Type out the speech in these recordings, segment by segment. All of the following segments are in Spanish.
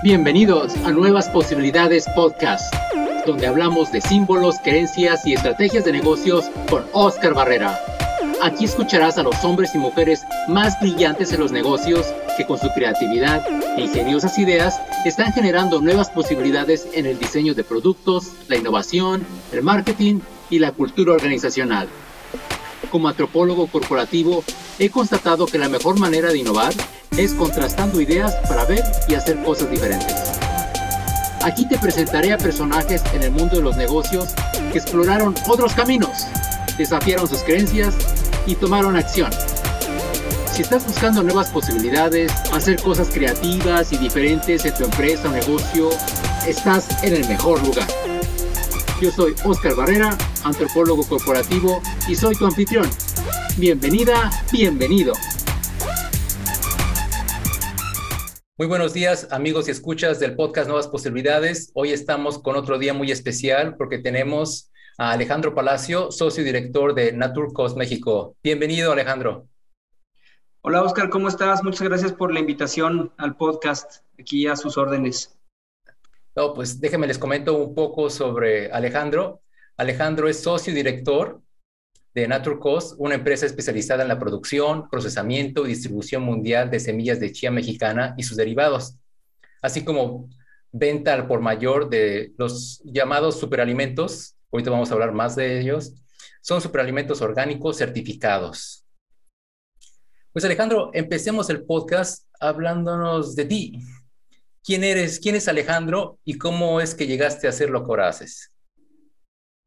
Bienvenidos a Nuevas Posibilidades Podcast, donde hablamos de símbolos, creencias y estrategias de negocios con Oscar Barrera. Aquí escucharás a los hombres y mujeres más brillantes en los negocios que con su creatividad e ingeniosas ideas están generando nuevas posibilidades en el diseño de productos, la innovación, el marketing y la cultura organizacional. Como antropólogo corporativo, he constatado que la mejor manera de innovar es contrastando ideas para ver y hacer cosas diferentes. Aquí te presentaré a personajes en el mundo de los negocios que exploraron otros caminos, desafiaron sus creencias y tomaron acción. Si estás buscando nuevas posibilidades, hacer cosas creativas y diferentes en tu empresa o negocio, estás en el mejor lugar. Yo soy Oscar Barrera, antropólogo corporativo y soy tu anfitrión. Bienvenida, bienvenido. Muy buenos días, amigos y escuchas del podcast Nuevas Posibilidades. Hoy estamos con otro día muy especial porque tenemos a Alejandro Palacio, socio director de Naturcos México. Bienvenido, Alejandro. Hola, Oscar, ¿cómo estás? Muchas gracias por la invitación al podcast, aquí a sus órdenes. No, pues déjenme les comento un poco sobre Alejandro. Alejandro es socio director de Naturcos, una empresa especializada en la producción, procesamiento y distribución mundial de semillas de chía mexicana y sus derivados, así como venta al por mayor de los llamados superalimentos. Ahorita vamos a hablar más de ellos. Son superalimentos orgánicos certificados. Pues Alejandro, empecemos el podcast hablándonos de ti. ¿Quién eres? ¿Quién es Alejandro? ¿Y cómo es que llegaste a hacer lo que haces?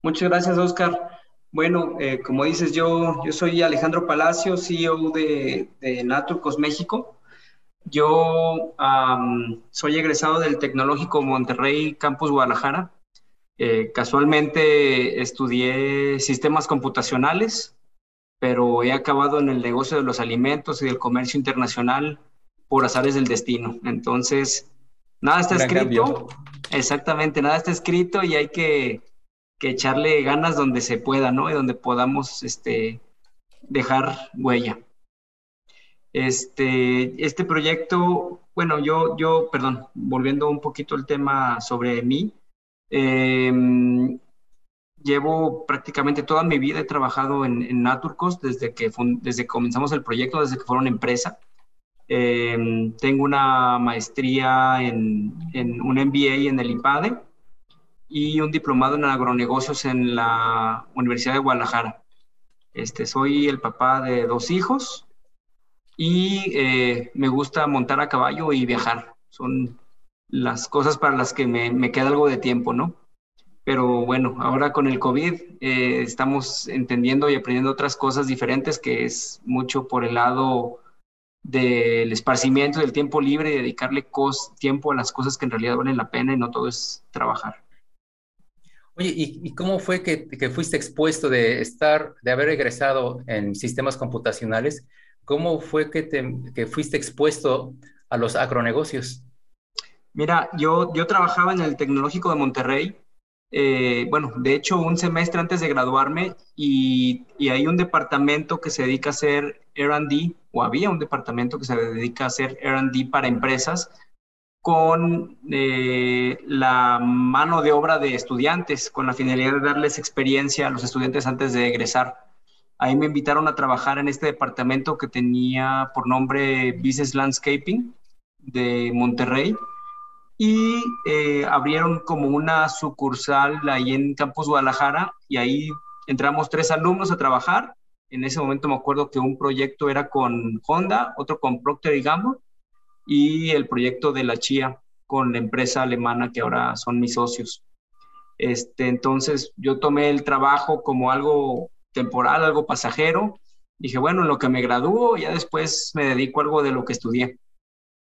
Muchas gracias, Oscar. Bueno, eh, como dices, yo, yo soy Alejandro Palacio, CEO de, de Naturcos México. Yo soy egresado del Tecnológico Monterrey Campus Guadalajara. Eh, casualmente estudié sistemas computacionales, pero he acabado en el negocio de los alimentos y del comercio internacional por azares del destino. Entonces, nada está escrito. Exactamente, nada está escrito y hay que que echarle ganas donde se pueda, ¿no? Y donde podamos este, dejar huella. Este, este proyecto, bueno, yo, yo, perdón, volviendo un poquito al tema sobre mí, em, llevo prácticamente toda mi vida, he trabajado en, Naturcos desde que, desde que comenzamos el proyecto, desde que fueron empresa. Em, tengo una maestría en, en un MBA en el IPADE y un diplomado en agronegocios en la Universidad de Guadalajara. Este, soy el papá de dos hijos y eh, me gusta montar a caballo y viajar. Son las cosas para las que me, me queda algo de tiempo, ¿no? Pero bueno, ahora con el COVID eh, estamos entendiendo y aprendiendo otras cosas diferentes, que es mucho por el lado del esparcimiento, del tiempo libre y dedicarle tiempo a las cosas que en realidad valen la pena y no todo es trabajar. Oye, ¿y, cómo fue que, fuiste expuesto de estar, de haber egresado en sistemas computacionales? ¿Cómo fue que, te, fuiste expuesto a los agronegocios? Mira, yo, yo trabajaba en el Tecnológico de Monterrey, eh, bueno, de hecho un semestre antes de graduarme y, y, hay un departamento que se dedica a hacer R&D, o había un departamento que se dedica a hacer R&D para empresas, con eh, la mano de obra de estudiantes, con la finalidad de darles experiencia a los estudiantes antes de egresar. Ahí me invitaron a trabajar en este departamento que tenía por nombre Business Landscaping de Monterrey y eh, abrieron como una sucursal ahí en Campus Guadalajara y ahí entramos tres alumnos a trabajar. En ese momento me acuerdo que un proyecto era con Honda, otro con Procter Gamble y el proyecto de la Chía con la empresa alemana que ahora son mis socios. Este, entonces yo tomé el trabajo como algo temporal, algo pasajero. Dije, bueno, en lo que me gradúo, ya después me dedico a algo de lo que estudié.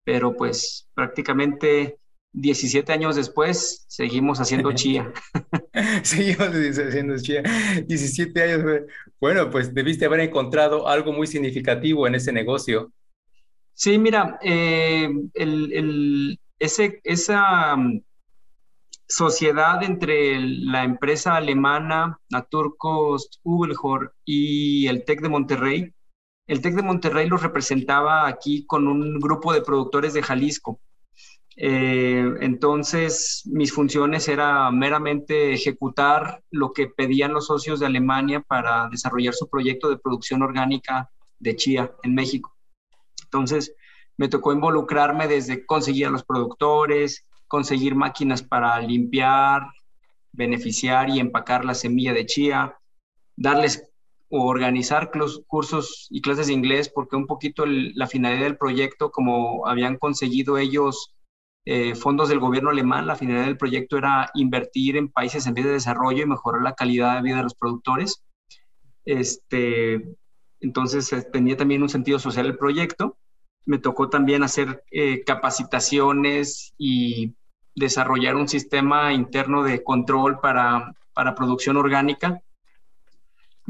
Pero pues prácticamente 17 años después seguimos haciendo chía. seguimos haciendo chía. 17 años. Bueno, pues debiste haber encontrado algo muy significativo en ese negocio. Sí, mira, eh, esa mm, sociedad entre la empresa alemana Naturkost Ubelhor y el TEC de Monterrey, el TEC de Monterrey los representaba aquí con un grupo de productores de Jalisco. Eh, entonces, mis funciones era meramente ejecutar lo que pedían los socios de Alemania para desarrollar su proyecto de producción orgánica de chía en México. Entonces, me tocó involucrarme desde conseguir a los productores, conseguir máquinas para limpiar, beneficiar y empacar la semilla de chía, darles o organizar cursos y clases de inglés, porque un poquito la finalidad del proyecto, como habían conseguido ellos eh, fondos del gobierno alemán, la finalidad del proyecto era invertir en países en vía de desarrollo y mejorar la calidad de vida de los productores. Este, entonces eh, tenía también un sentido social el proyecto. Me tocó también hacer eh, capacitaciones y desarrollar un sistema interno de control para, para producción orgánica,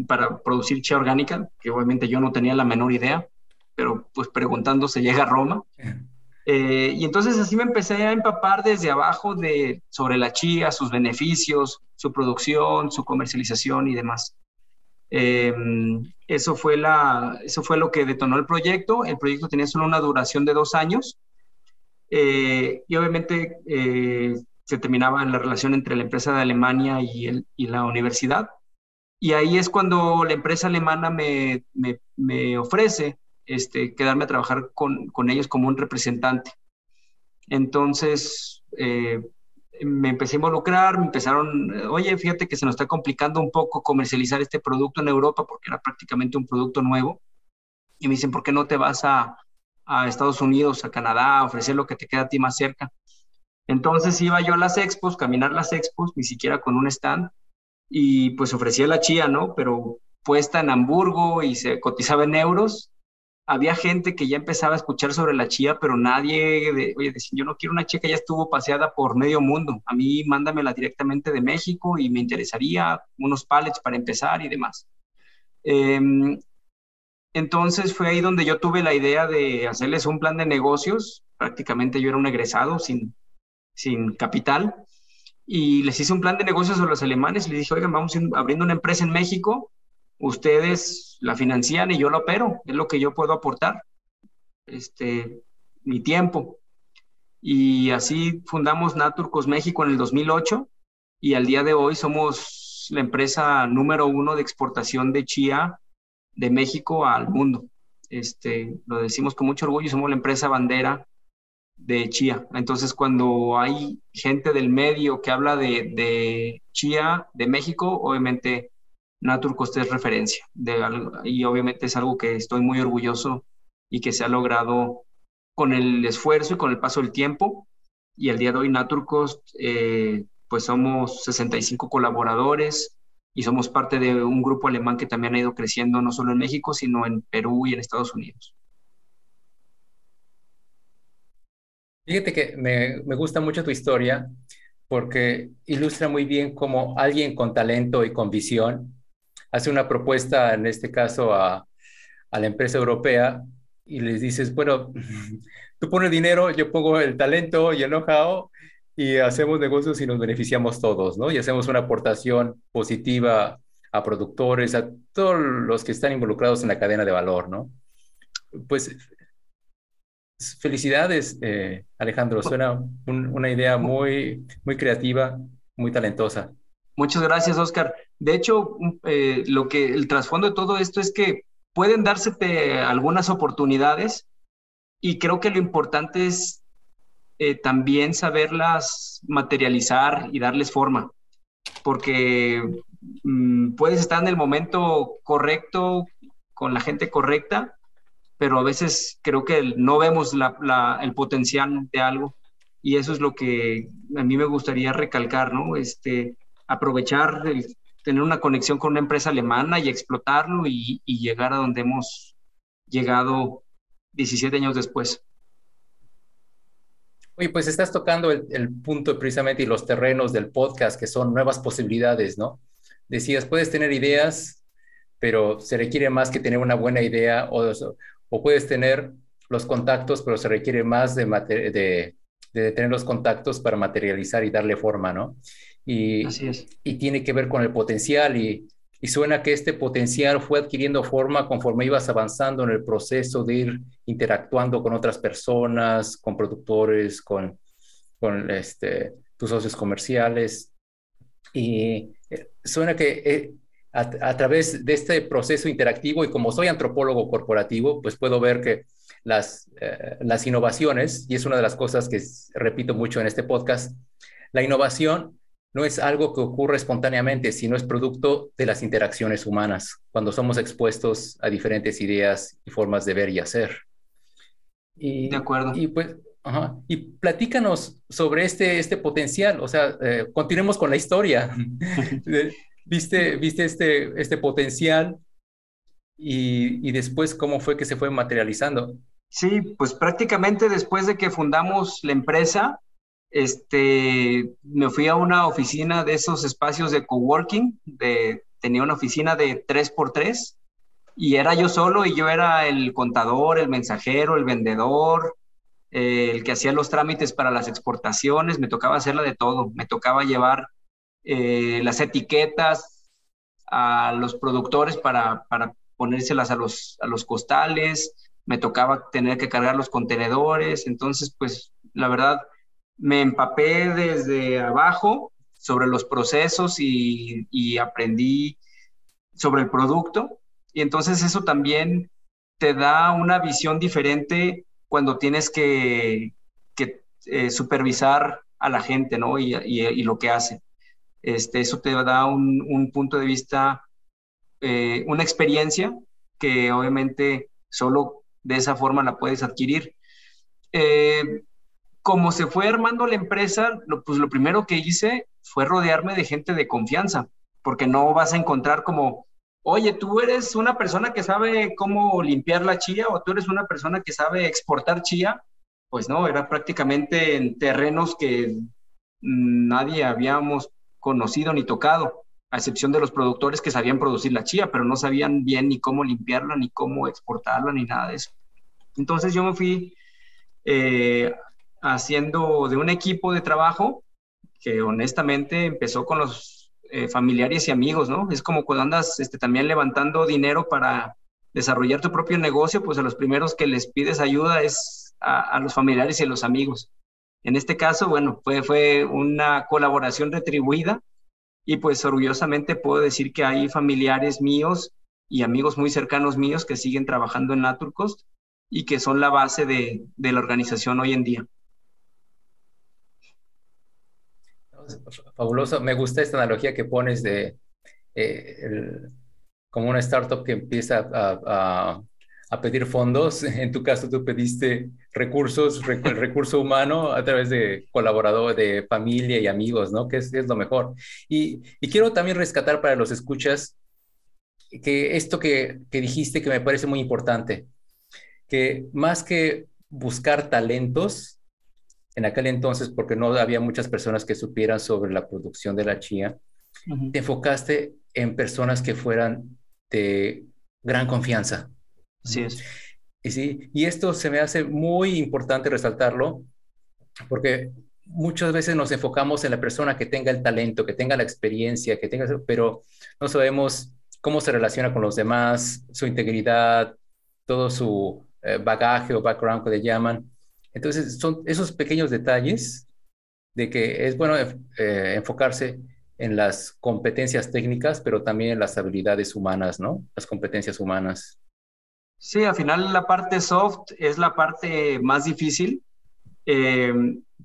para producir chía orgánica, que obviamente yo no tenía la menor idea, pero pues preguntando se llega a Roma. Eh, y entonces así me empecé a empapar desde abajo de, sobre la chía, sus beneficios, su producción, su comercialización y demás. Em, eso, fue la, eso fue lo que detonó el proyecto. El proyecto tenía solo una duración de dos años eh, y obviamente eh, se terminaba la relación entre la empresa de Alemania y, el, y, la universidad. Y ahí es cuando la empresa alemana me, me, me ofrece este, quedarme a trabajar con, con ellos como un representante. Entonces, eh, me empecé a involucrar, me empezaron, oye, fíjate que se nos está complicando un poco comercializar este producto en Europa porque era prácticamente un producto nuevo. Y me dicen, ¿por qué no te vas a, a Estados Unidos, a Canadá, a ofrecer lo que te queda a ti más cerca? Entonces iba yo a las expos, caminar las expos, ni siquiera con un stand, y pues ofrecía la chía, ¿no? Pero puesta en Hamburgo y se cotizaba en euros, había gente que ya empezaba a escuchar sobre la chía, pero nadie, de, oye, decía, yo no quiero una que ya estuvo paseada por medio mundo. A mí mándamela directamente de México y me interesaría unos pallets para empezar y demás. Em, entonces fue ahí donde yo tuve la idea de hacerles un plan de negocios. Prácticamente yo era un egresado sin, sin capital. Y les hice un plan de negocios a los alemanes. Les dije, oigan, vamos abriendo una empresa en México ustedes la financian y yo la opero, es lo que yo puedo aportar, este, mi tiempo. Y así fundamos Naturcos México en el 2008 y al día de hoy somos la empresa número uno de exportación de chía de México al mundo. Este, lo decimos con mucho orgullo, somos la empresa bandera de chía. Entonces, cuando hay gente del medio que habla de, de chía de México, obviamente Naturcost es referencia de y obviamente es algo que estoy muy orgulloso y que se ha logrado con el esfuerzo y con el paso del tiempo. Y el día de hoy Naturcost, eh, pues somos 65 colaboradores y somos parte de un grupo alemán que también ha ido creciendo no solo en México, sino en Perú y en Estados Unidos. Fíjate que me gusta mucho tu historia porque ilustra muy bien cómo alguien con talento y con visión hace una propuesta, en este caso, a, la empresa europea y les dices, bueno, tú pones dinero, yo pongo el talento y el know-how y hacemos negocios y nos beneficiamos todos, ¿no? Y hacemos una aportación positiva a productores, a todos los que están involucrados en la cadena de valor, ¿no? Pues felicidades, eh, Alejandro. Suena una idea muy, muy creativa, muy talentosa. Muchas gracias, Oscar. De hecho, eh, lo que el trasfondo de todo esto es que pueden dársete algunas oportunidades y creo que lo importante es eh, también saberlas materializar y darles forma, porque mm, puedes estar en el momento correcto con la gente correcta, pero a veces creo que no vemos el potencial de algo y eso es lo que a mí me gustaría recalcar, ¿no? Este, aprovechar, tener una conexión con una empresa alemana y explotarlo y, llegar a donde hemos llegado 17 años después. Oye, pues estás tocando el, punto precisamente y los terrenos del podcast, que son nuevas posibilidades, ¿no? Decías, puedes tener ideas, pero se requiere más que tener una buena idea, o, o puedes tener los contactos, pero se requiere más de, de, de, tener los contactos para materializar y darle forma, ¿no? Y, y tiene que ver con el potencial y, y, suena que este potencial fue adquiriendo forma conforme ibas avanzando en el proceso de ir interactuando con otras personas, con productores, con, con este, tus socios comerciales. Y eh, suena que eh, a, través de este proceso interactivo y como soy antropólogo corporativo, pues puedo ver que las, eh, las innovaciones, y es una de las cosas que repito mucho en este podcast, la innovación no es algo que ocurre espontáneamente, sino es producto de las interacciones humanas, cuando somos expuestos a diferentes ideas y formas de ver y hacer. Y, de acuerdo. Y pues, y platícanos sobre este, este potencial, o sea, eh, continuemos con la historia. ¿Viste, viste este, este potencial y, y, después cómo fue que se fue materializando? Sí, pues prácticamente después de que fundamos la empresa, este, me fui a una oficina de esos espacios de coworking, de, tenía una oficina de 3x3 y era yo solo y yo era el contador, el mensajero, el vendedor, eh, el que hacía los trámites para las exportaciones, me tocaba hacerla de todo, me tocaba llevar eh, las etiquetas a los productores para, para ponérselas a los, a los costales, me tocaba tener que cargar los contenedores, entonces pues la verdad me empapé desde abajo sobre los procesos y, aprendí sobre el producto y entonces eso también te da una visión diferente cuando tienes que, eh, supervisar a la gente, ¿no? Y, lo que hace. Este, eso te da un, punto de vista, eh, una experiencia que obviamente solo de esa forma la puedes adquirir. Eh, como se fue armando la empresa, pues lo primero que hice fue rodearme de gente de confianza, porque no vas a encontrar como, oye, tú eres una persona que sabe cómo limpiar la chía o tú eres una persona que sabe exportar chía. Pues no, era prácticamente en terrenos que nadie habíamos conocido ni tocado, a excepción de los productores que sabían producir la chía, pero no sabían bien ni cómo limpiarla, ni cómo exportarla, ni nada de eso. Entonces yo me fui eh, haciendo de un equipo de trabajo que honestamente empezó con los eh, familiares y amigos, ¿no? Es como cuando andas este, también levantando dinero para desarrollar tu propio negocio, pues a los primeros que les pides ayuda es a, a los familiares y a los amigos. En este caso, bueno, fue, fue una colaboración retribuida y pues orgullosamente puedo decir que hay familiares míos y amigos muy cercanos míos que siguen trabajando en Naturcost y que son la base de, de la organización hoy en día. Fabuloso, me gusta esta analogía que pones de eh, como una startup que empieza a, pedir fondos. En tu caso, tú pediste recursos, el recurso humano a través de colaboradores, de familia y amigos, ¿no? Que es, lo mejor. Y, quiero también rescatar para los escuchas que esto que dijiste que me parece muy importante, que más que buscar talentos, en aquel entonces, porque no había muchas personas que supieran sobre la producción de la chía, te enfocaste en personas que fueran de gran confianza, Así es. Y, sí, y esto se me hace muy importante resaltarlo, porque muchas veces nos enfocamos en la persona que tenga el talento, que tenga la experiencia, que tenga, pero no sabemos cómo se relaciona con los demás, su integridad, todo su eh, bagaje o background que le llaman. Entonces, son esos pequeños detalles de que es bueno eh, enfocarse en las competencias técnicas, pero también en las habilidades humanas, ¿no? Las competencias humanas. Sí, al final la parte soft es la parte más difícil, eh,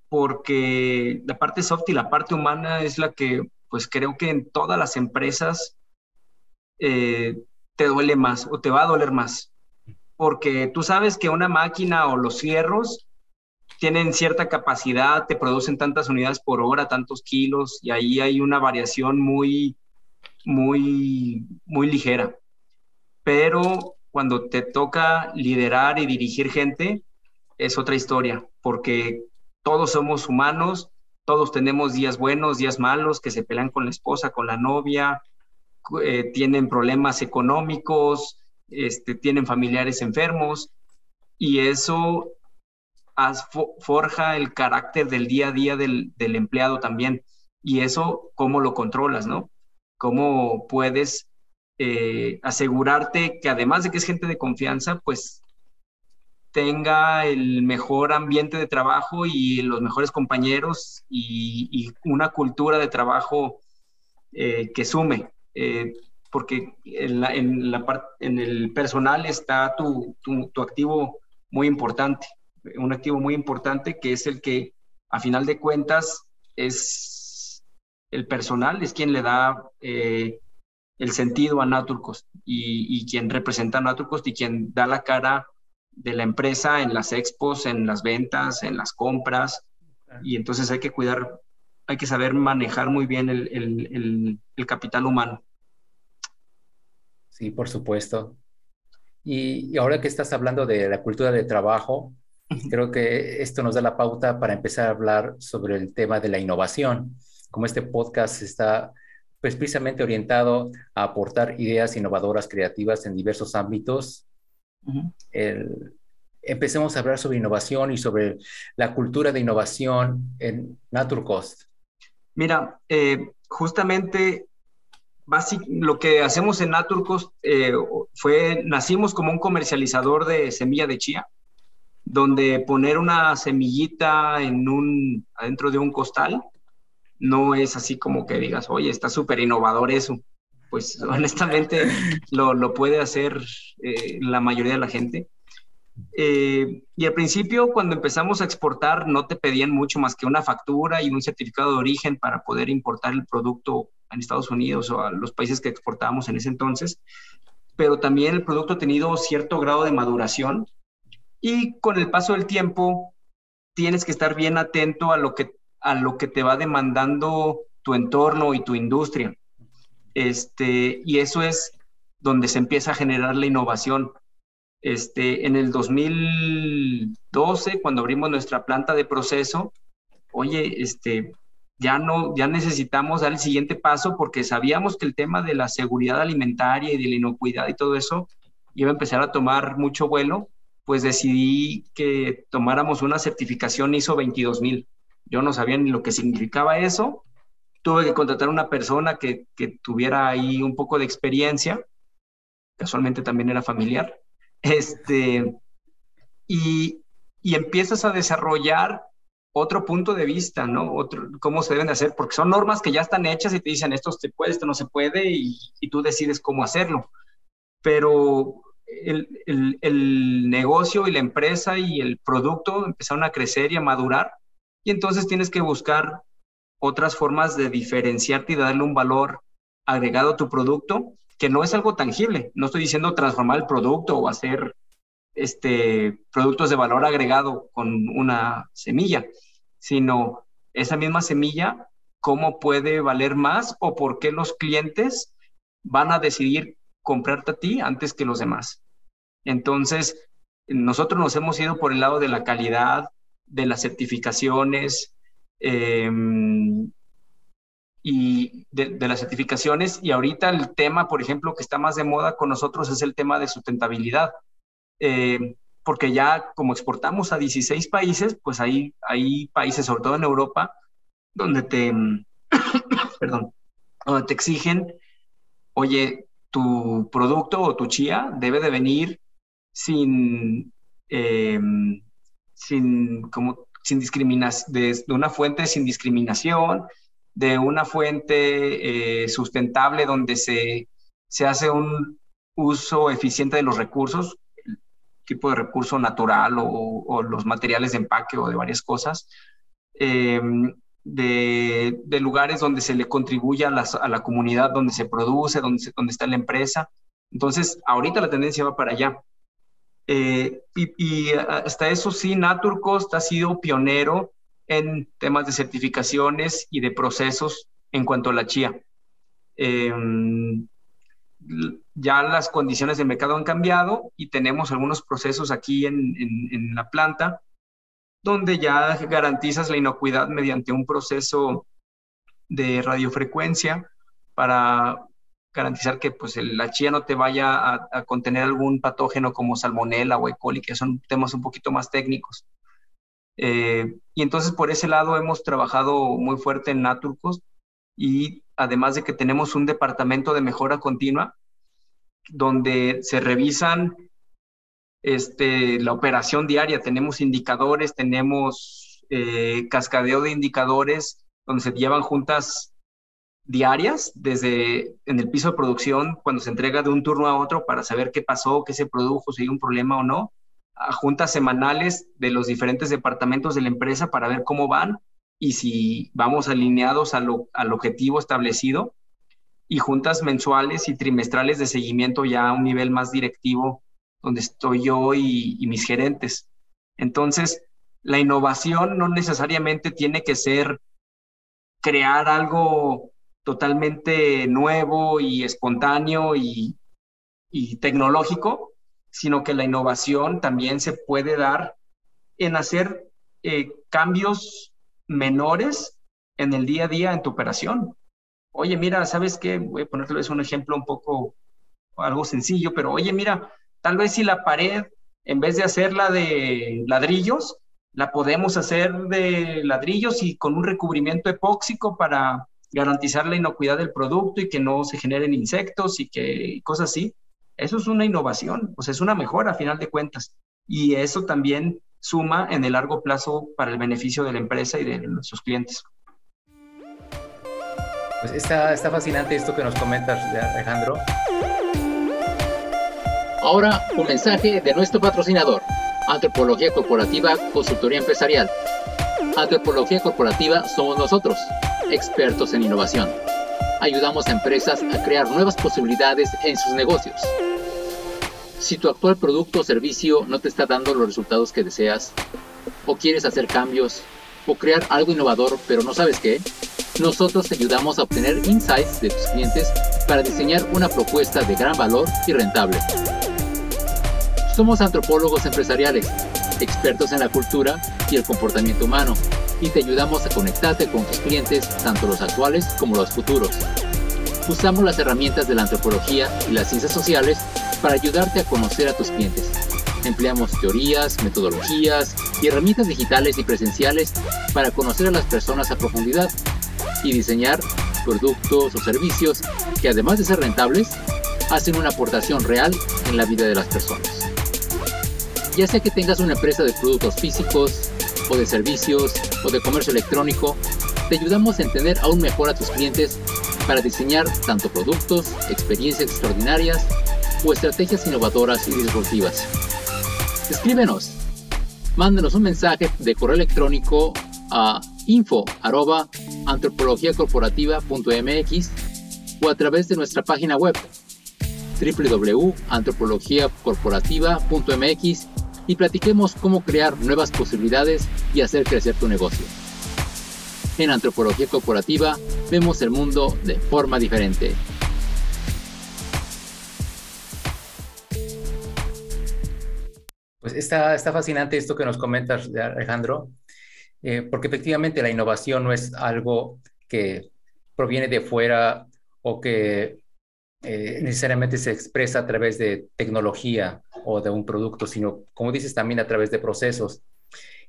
porque la parte soft y la parte humana es la que, pues creo que en todas las empresas eh, te duele más o te va a doler más, porque tú sabes que una máquina o los fierros tienen cierta capacidad, te producen tantas unidades por hora, tantos kilos, y ahí hay una variación muy, muy, muy ligera. Pero cuando te toca liderar y dirigir gente, es otra historia, porque todos somos humanos, todos tenemos días buenos, días malos, que se pelean con la esposa, con la novia, eh, tienen problemas económicos, este, tienen familiares enfermos, y eso forja el carácter del día a día del, empleado también. Y eso, ¿cómo lo controlas, no? ¿Cómo puedes eh, asegurarte que además de que es gente de confianza, pues tenga el mejor ambiente de trabajo y los mejores compañeros y, una cultura de trabajo eh, que sume, eh, porque en, el personal está tu, activo muy importante, un activo muy importante que es el que a final de cuentas es el personal, es quien le da eh, el sentido a Naturcost y, y, quien representa a Naturcost y quien da la cara de la empresa en las expos, en las ventas, en las compras. Y entonces hay que cuidar, hay que saber manejar muy bien el, capital humano. Sí, por supuesto. Y, ahora que estás hablando de la cultura de trabajo, creo que esto nos da la pauta para empezar a hablar sobre el tema de la innovación. Como este podcast está pues, precisamente orientado a aportar ideas innovadoras, creativas en diversos ámbitos, empecemos a hablar sobre innovación y sobre la cultura de innovación en Naturcost. Mira, eh, justamente lo que hacemos en Naturcost eh, fue, nacimos como un comercializador de semilla de chía, donde poner una semillita en un, adentro de un costal no es así como que digas, oye, está súper innovador eso pues honestamente lo, puede hacer eh, la mayoría de la gente. Eh, y al principio, cuando empezamos a exportar, no te pedían mucho más que una factura y un certificado de origen para poder importar el producto en Estados Unidos o a los países que exportábamos en ese entonces. Pero también el producto ha tenido cierto grado de maduración y con el paso del tiempo tienes que estar bien atento a lo que, a lo que te va demandando tu entorno y tu industria. Este, y eso es donde se empieza a generar la innovación. Este, en el 2012, cuando abrimos nuestra planta de proceso, oye, este, ya no, ya necesitamos dar el siguiente paso porque sabíamos que el tema de la seguridad alimentaria y de la inocuidad y todo eso iba a empezar a tomar mucho vuelo, pues decidí que tomáramos una certificación ISO 22000. Yo no sabía ni lo que significaba eso, tuve que contratar una persona que, tuviera ahí un poco de experiencia, casualmente también era familiar, este, y, empiezas a desarrollar otro punto de vista, ¿no? Otro, cómo se deben de hacer, porque son normas que ya están hechas y te dicen esto se puede, esto no se puede, y, tú decides cómo hacerlo. Pero el, el, negocio y la empresa y el producto empezaron a crecer y a madurar, y entonces tienes que buscar otras formas de diferenciarte y darle un valor agregado a tu producto, que no es algo tangible. No estoy diciendo transformar el producto o hacer este, productos de valor agregado con una semilla, sino esa misma semilla, cómo puede valer más o por qué los clientes van a decidir comprarte a ti antes que los demás. Entonces, nosotros nos hemos ido por el lado de la calidad, de las certificaciones, Em, y de, las certificaciones. Y ahorita el tema, por ejemplo, que está más de moda con nosotros es el tema de sustentabilidad. Em, porque ya como exportamos a 16 países, pues hay, hay países, sobre todo en Europa, donde te, perdón, donde te exigen, oye, tu producto o tu chía debe de venir sin, em, sin como sin discriminación, de, una fuente sin discriminación, de una fuente eh, sustentable donde se, se hace un uso eficiente de los recursos, tipo de recurso natural o, los materiales de empaque o de varias cosas, em, de, de, lugares donde se le contribuye a, a, la comunidad donde se produce, donde, donde está la empresa. Entonces, ahorita la tendencia va para allá. Eh, y, hasta eso sí, Naturcost ha sido pionero en temas de certificaciones y de procesos en cuanto a la chía. Em, ya las condiciones de mercado han cambiado y tenemos algunos procesos aquí en, en, la planta donde ya garantizas la inocuidad mediante un proceso de radiofrecuencia para garantizar que pues la chía no te vaya a, contener algún patógeno como salmonella o E. coli, que son temas un poquito más técnicos. Eh, y entonces por ese lado hemos trabajado muy fuerte en Naturcos y además de que tenemos un departamento de mejora continua donde se revisan este, la operación diaria. Tenemos indicadores, tenemos eh, cascadeo de indicadores donde se llevan juntas diarias desde en el piso de producción cuando se entrega de un turno a otro para saber qué pasó, qué se produjo, si hay un problema o no, a juntas semanales de los diferentes departamentos de la empresa para ver cómo van y si vamos alineados al objetivo establecido y juntas mensuales y trimestrales de seguimiento ya a un nivel más directivo donde estoy yo y, y mis gerentes. Entonces, la innovación no necesariamente tiene que ser crear algo totalmente nuevo y espontáneo y, y, tecnológico, sino que la innovación también se puede dar en hacer eh, cambios menores en el día a día en tu operación. Oye, mira, ¿sabes qué? Voy a ponerles un ejemplo un poco, algo sencillo, pero oye, mira, Tal vez si la pared, en vez de hacerla de ladrillos, la podemos hacer de ladrillos y con un recubrimiento epóxico para garantizar la inocuidad del producto y que no se generen insectos y que cosas así. Eso es una innovación, o sea, es una mejora a final de cuentas. Y eso también suma en el largo plazo para el beneficio de la empresa y de nuestros clientes. Pues está, está fascinante esto que nos comentas, Alejandro. Ahora, un mensaje de nuestro patrocinador, Antropología Corporativa Consultoría Empresarial. Antropología Corporativa somos nosotros, expertos en innovación. Ayudamos a empresas a crear nuevas posibilidades en sus negocios. Si tu actual producto o servicio no te está dando los resultados que deseas, o quieres hacer cambios, o crear algo innovador pero no sabes qué, nosotros te ayudamos a obtener insights de tus clientes para diseñar una propuesta de gran valor y rentable. Somos antropólogos empresariales, expertos en la cultura y el comportamiento humano, y te ayudamos a conectarte con tus clientes, tanto los actuales como los futuros. Usamos las herramientas de la antropología y las ciencias sociales para ayudarte a conocer a tus clientes. Empleamos teorías, metodologías y herramientas digitales y presenciales para conocer a las personas a profundidad y diseñar productos o servicios que además de ser rentables, hacen una aportación real en la vida de las personas. Ya sea que tengas una empresa de productos físicos o de servicios o de comercio electrónico, te ayudamos a entender aún mejor a tus clientes para diseñar tanto productos, experiencias extraordinarias o estrategias innovadoras y disruptivas. Escríbenos, mándenos un mensaje de correo electrónico a info antropologiacorporativa.mx o a través de nuestra página web www.antropologiacorporativa.mx y platiquemos cómo crear nuevas posibilidades y hacer crecer tu negocio. En Antropología Corporativa vemos el mundo de forma diferente. Pues está, está fascinante esto que nos comentas, Alejandro, eh, porque efectivamente la innovación no es algo que proviene de fuera o que eh, necesariamente se expresa a través de tecnología o de un producto, sino, como dices, también a través de procesos.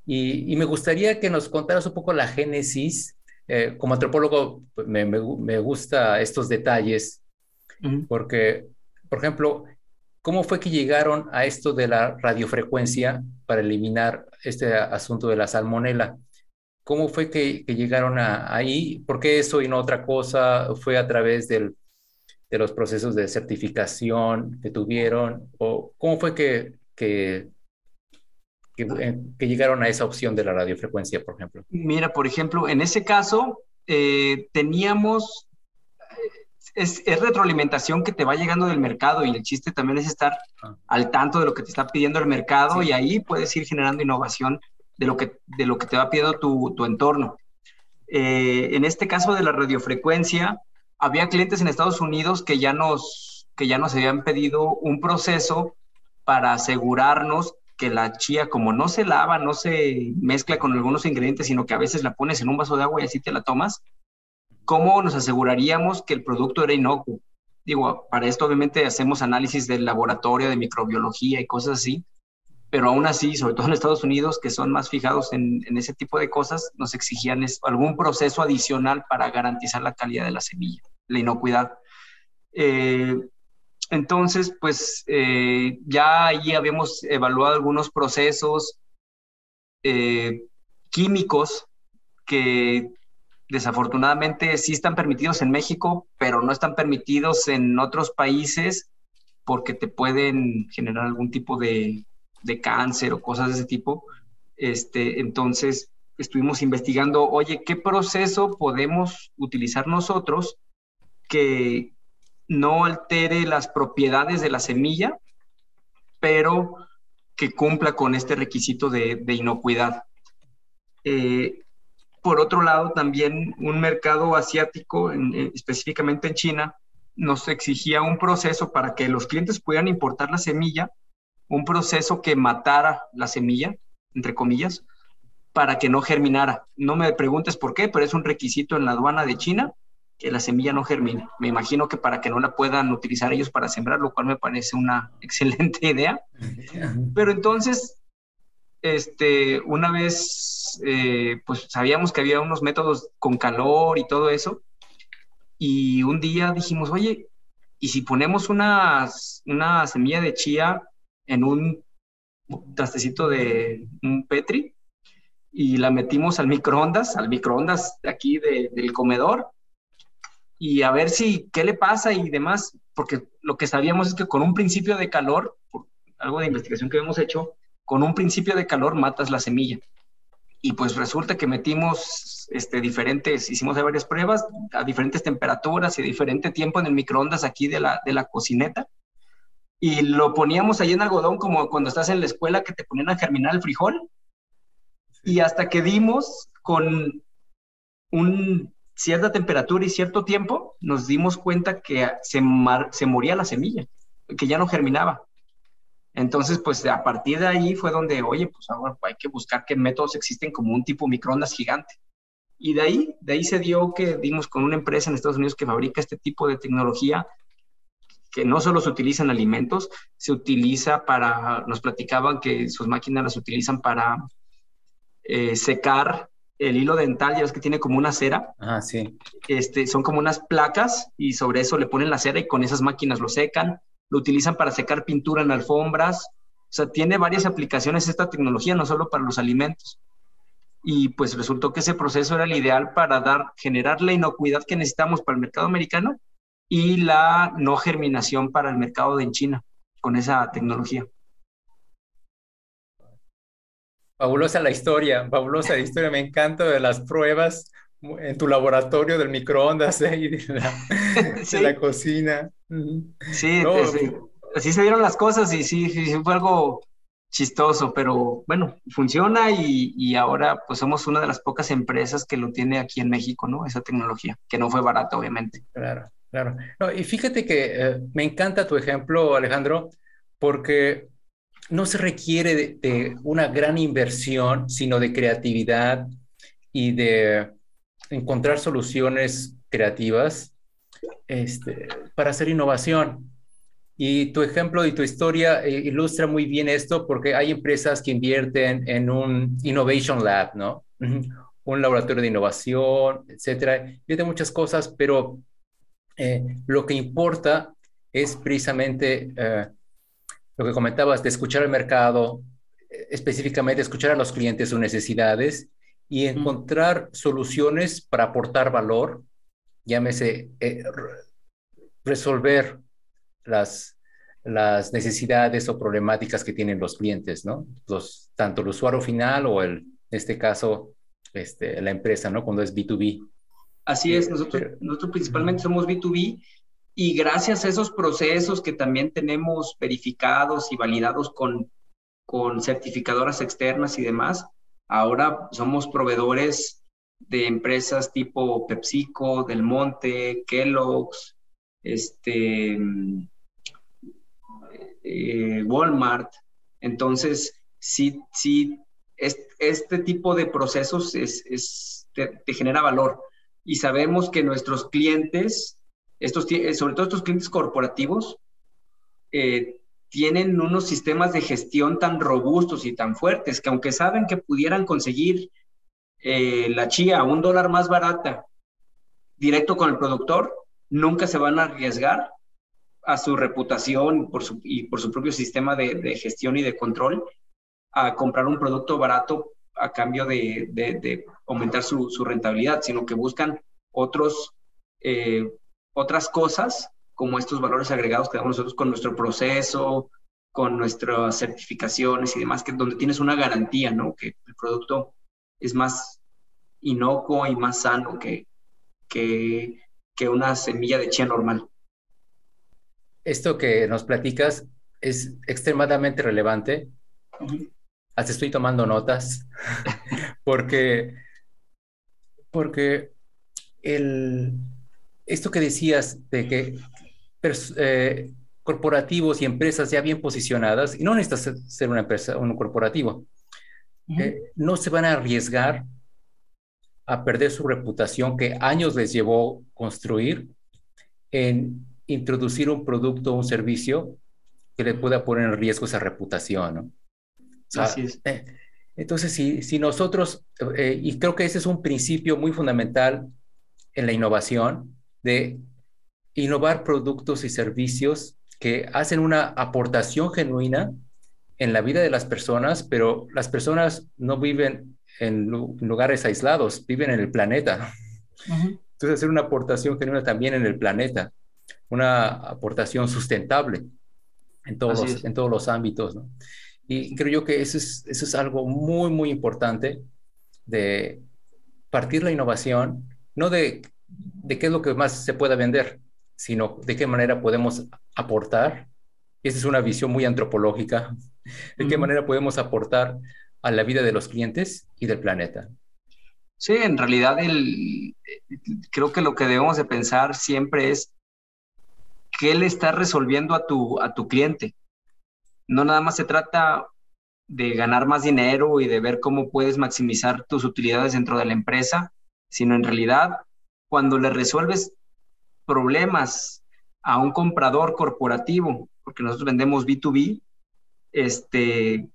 Y, me gustaría que nos contaras un poco la génesis. Eh, como antropólogo, pues, me, me, gusta estos detalles, porque, por ejemplo, ¿cómo fue que llegaron a esto de la radiofrecuencia para eliminar este asunto de la salmonela? ¿Cómo fue que, que llegaron a, ahí? ¿Por qué eso y no otra cosa? ¿Fue a través del de los procesos de certificación que tuvieron? ¿O cómo fue que, que, eh, que, llegaron a esa opción de la radiofrecuencia, por ejemplo? Mira, por ejemplo, en ese caso eh, teníamos, es, retroalimentación que te va llegando del mercado y el chiste también es estar ah. al tanto de lo que te está pidiendo el mercado y ahí puedes ir generando innovación de lo que, de lo que te va pidiendo tu, tu entorno. Eh, en este caso de la radiofrecuencia, había clientes en Estados Unidos que ya nos, que ya nos habían pedido un proceso para asegurarnos que la chía, como no se lava, no se mezcla con algunos ingredientes, sino que a veces la pones en un vaso de agua y así te la tomas, ¿cómo nos aseguraríamos que el producto era inocuo? Digo, para esto obviamente hacemos análisis del laboratorio de microbiología y cosas así, pero aún así, sobre todo en Estados Unidos, que son más fijados en, ese tipo de cosas, nos exigían algún proceso adicional para garantizar la calidad de la semilla, la inocuidad. Eh, Entonces, pues eh, ya allí habíamos evaluado algunos procesos eh, químicos que desafortunadamente sí están permitidos en México, pero no están permitidos en otros países porque te pueden generar algún tipo de, de cáncer o cosas de ese tipo. Este, entonces, estuvimos investigando, oye, ¿qué proceso podemos utilizar nosotros que no altere las propiedades de la semilla, pero que cumpla con este requisito de, inocuidad? Eh, por otro lado, también un mercado asiático, específicamente en China, nos exigía un proceso para que los clientes pudieran importar la semilla, un proceso que matara la semilla, entre comillas, para que no germinara. No me preguntes por qué, pero es un requisito en la aduana de China que la semilla no germine. Me imagino que para que no la puedan utilizar ellos para sembrar, lo cual me parece una excelente idea. Pero entonces, este, una vez, eh, pues sabíamos que había unos métodos con calor y todo eso, y un día dijimos, oye, ¿y si ponemos una, una semilla de chía en un trastecito de un Petri y la metimos al microondas, al microondas aquí del comedor y a ver si qué le pasa y demás, porque lo que sabíamos es que con un principio de calor, algo de investigación que hemos hecho, con un principio de calor matas la semilla. Y pues resulta que metimos este, diferentes, hicimos varias pruebas a diferentes temperaturas y diferente tiempo en el microondas aquí de la, de la cocineta. Y lo poníamos ahí en algodón como cuando estás en la escuela que te ponían a germinar el frijol y hasta que dimos con un cierta temperatura y cierto tiempo, nos dimos cuenta que se, se moría la semilla, que ya no germinaba. Entonces, pues a partir de ahí fue donde, oye, pues ahora hay que buscar qué métodos existen como un tipo microondas gigante. Y de ahí, de ahí se dio que dimos con una empresa en Estados Unidos que fabrica este tipo de tecnología que no solo se utiliza en alimentos, se utiliza para, nos platicaban que sus máquinas las utilizan para eh, secar el hilo dental, ya ves que tiene como una cera. Ah, sí. Este, son como unas placas y sobre eso le ponen la cera y con esas máquinas lo secan. Lo utilizan para secar pintura en alfombras. O sea, tiene varias aplicaciones esta tecnología, no solo para los alimentos. Y pues resultó que ese proceso era el ideal para dar, generar la inocuidad que necesitamos para el mercado americano y la no germinación para el mercado de en China con esa tecnología. Fabulosa la historia, fabulosa la historia. Me encanta de las pruebas en tu laboratorio del microondas ¿eh? y de la, cocina. Sí, así se dieron las cosas y sí, sí, fue algo chistoso, pero bueno, funciona y, y, ahora pues somos una de las pocas empresas que lo tiene aquí en México, ¿no? Esa tecnología, que no fue barata, obviamente. Claro, claro. No, y fíjate que eh, me encanta tu ejemplo, Alejandro, porque no se requiere de, una gran inversión, sino de creatividad y de encontrar soluciones creativas este, para hacer innovación. Y tu ejemplo y tu historia eh, ilustra muy bien esto porque hay empresas que invierten en un Innovation Lab, ¿no? Un laboratorio de innovación, etcétera. de muchas cosas, pero eh, lo que importa es precisamente eh, lo que comentabas de escuchar el mercado, específicamente escuchar a los clientes sus necesidades y encontrar soluciones para aportar valor, llámese eh, resolver las, las necesidades o problemáticas que tienen los clientes, ¿no? Los, tanto el usuario final o el, en este caso, este, la empresa, ¿no? Cuando es B2B. Así es, nosotros, nosotros principalmente somos B2B y gracias a esos procesos que también tenemos verificados y validados con, con certificadoras externas y demás, ahora somos proveedores de empresas tipo PepsiCo, Del Monte, Kellogg's, este, eh, Walmart. Entonces, sí, sí, este, tipo de procesos es, te genera valor y sabemos que nuestros clientes estos, eh, sobre todo estos clientes corporativos, eh, tienen unos sistemas de gestión tan robustos y tan fuertes que aunque saben que pudieran conseguir eh, la chía a un dólar más barata directo con el productor, nunca se van a arriesgar a su reputación por su, y por su propio sistema de, gestión y de control a comprar un producto barato a cambio de, aumentar su, rentabilidad, sino que buscan otros, otras cosas como estos valores agregados que damos nosotros con nuestro proceso, con nuestras certificaciones y demás, que donde tienes una garantía, ¿no? Que el producto es más inocuo y más sano que, que, una semilla de chía normal. Esto que nos platicas es extremadamente relevante. Hasta estoy tomando notas porque, porque el, esto que decías de que eh, corporativos y empresas ya bien posicionadas, y no necesitas ser una empresa, un corporativo, eh, no se van a arriesgar a perder su reputación que años les llevó construir en introducir un producto o un servicio que le pueda poner en riesgo esa reputación. ¿no? Así es. Eh, entonces, si, si nosotros, eh, y creo que ese es un principio muy fundamental en la innovación, de innovar productos y servicios que hacen una aportación genuina en la vida de las personas, pero las personas no viven en lugares aislados, viven en el planeta. Entonces, hacer una aportación genuina también en el planeta, una aportación sustentable en todos, los, en todos los ámbitos. Y creo yo que eso es, eso es algo muy, muy importante de partir la innovación, no de, de qué es lo que más se pueda vender, sino de qué manera podemos aportar. Esa es una visión muy antropológica. De qué manera podemos aportar a la vida de los clientes y del planeta. Sí, en realidad el, creo que lo que debemos de pensar siempre es qué le estás resolviendo a tu, a tu cliente. No nada más se trata de ganar más dinero y de ver cómo puedes maximizar tus utilidades dentro de la empresa, sino en realidad cuando le resuelves problemas a un comprador corporativo, porque nosotros vendemos B2B, este,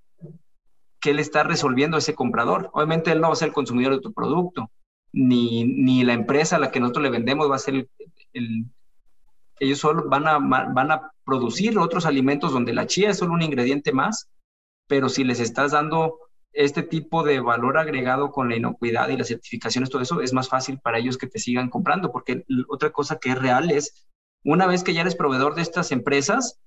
¿qué le está resolviendo ese comprador? Obviamente él no va a ser el consumidor de tu producto, ni, ni la empresa a la que nosotros le vendemos va a ser el, ellos solo van a, van a producir otros alimentos donde la chía es solo un ingrediente más, pero si les estás dando este tipo de valor agregado con la inocuidad y las certificaciones, todo eso, es más fácil para ellos que te sigan comprando, porque otra cosa que es real es, una vez que ya eres proveedor de estas empresas,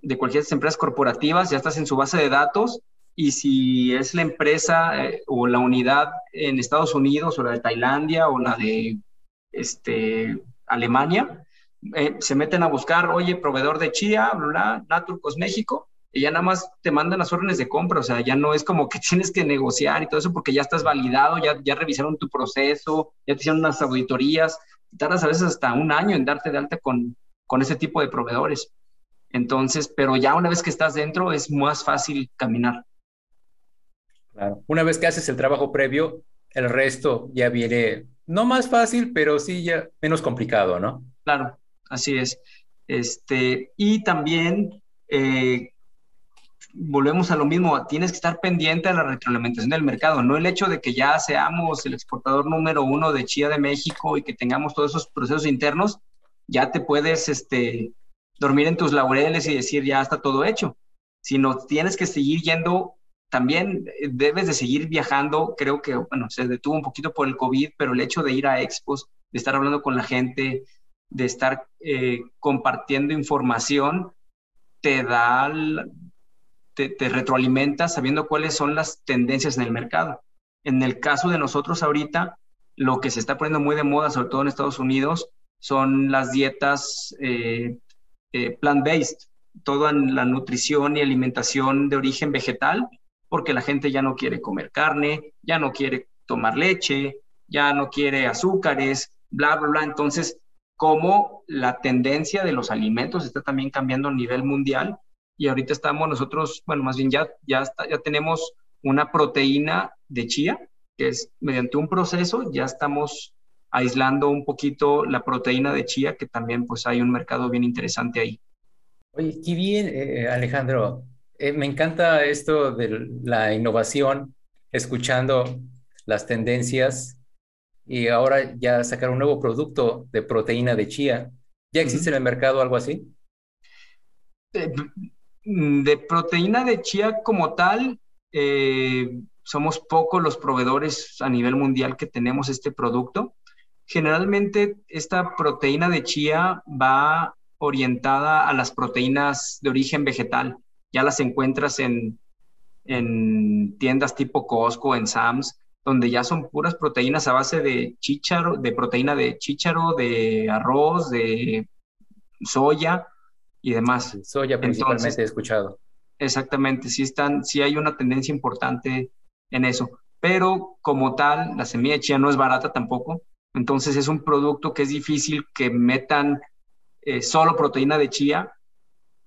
de cualquier empresas corporativas, ya estás en su base de datos y si es la empresa eh, o la unidad en Estados Unidos o la de Tailandia o la de este, Alemania, eh, se meten a buscar, oye, proveedor de chía, bla, bla, Naturcos México, y ya nada más te mandan las órdenes de compra, o sea, ya no es como que tienes que negociar y todo eso porque ya estás validado, ya, ya revisaron tu proceso, ya te hicieron unas auditorías, tardas a veces hasta un año en darte de alta con, con ese tipo de proveedores. Entonces, pero ya una vez que estás dentro es más fácil caminar. Claro. Una vez que haces el trabajo previo, el resto ya viene, no más fácil, pero sí ya menos complicado, ¿no? Claro, así es. Este, y también eh, volvemos a lo mismo, tienes que estar pendiente de la retroalimentación del mercado, no el hecho de que ya seamos el exportador número uno de chía de México y que tengamos todos esos procesos internos, ya te puedes este, dormir en tus laureles y decir ya está todo hecho, sino tienes que seguir yendo, también eh, debes de seguir viajando, creo que, bueno, se detuvo un poquito por el COVID, pero el hecho de ir a expos, de estar hablando con la gente, de estar eh, compartiendo información, te da te, te retroalimenta sabiendo cuáles son las tendencias en el mercado. En el caso de nosotros ahorita, lo que se está poniendo muy de moda, sobre todo en Estados Unidos, son las dietas eh, eh, plant-based, toda la nutrición y alimentación de origen vegetal, porque la gente ya no quiere comer carne, ya no quiere tomar leche, ya no quiere azúcares, bla, bla, bla. Entonces, como la tendencia de los alimentos está también cambiando a nivel mundial, y ahorita estamos nosotros, bueno, más bien ya, ya, ya tenemos una proteína de chía, que es mediante un proceso, ya estamos aislando un poquito la proteína de chía, que también pues hay un mercado bien interesante ahí. Oye, qué bien, eh, eh, Alejandro. Eh, me encanta esto de la innovación, escuchando las tendencias y ahora ya sacar un nuevo producto de proteína de chía. ¿Ya existe en el mercado algo así? De proteína de chía como tal, eh, somos pocos los proveedores a nivel mundial que tenemos este producto. Generalmente esta proteína de chía va orientada a las proteínas de origen vegetal. Ya las encuentras en, en tiendas tipo Costco, en Sam's, donde ya son puras proteínas a base de chícharo, de proteína de chícharo, de arroz, de soya y demás. soya principalmente he escuchado. Exactamente, sí están, sí hay una tendencia importante en eso. Pero como tal, la semilla de chía no es barata tampoco. Entonces es un producto que es difícil que metan eh, solo proteína de chía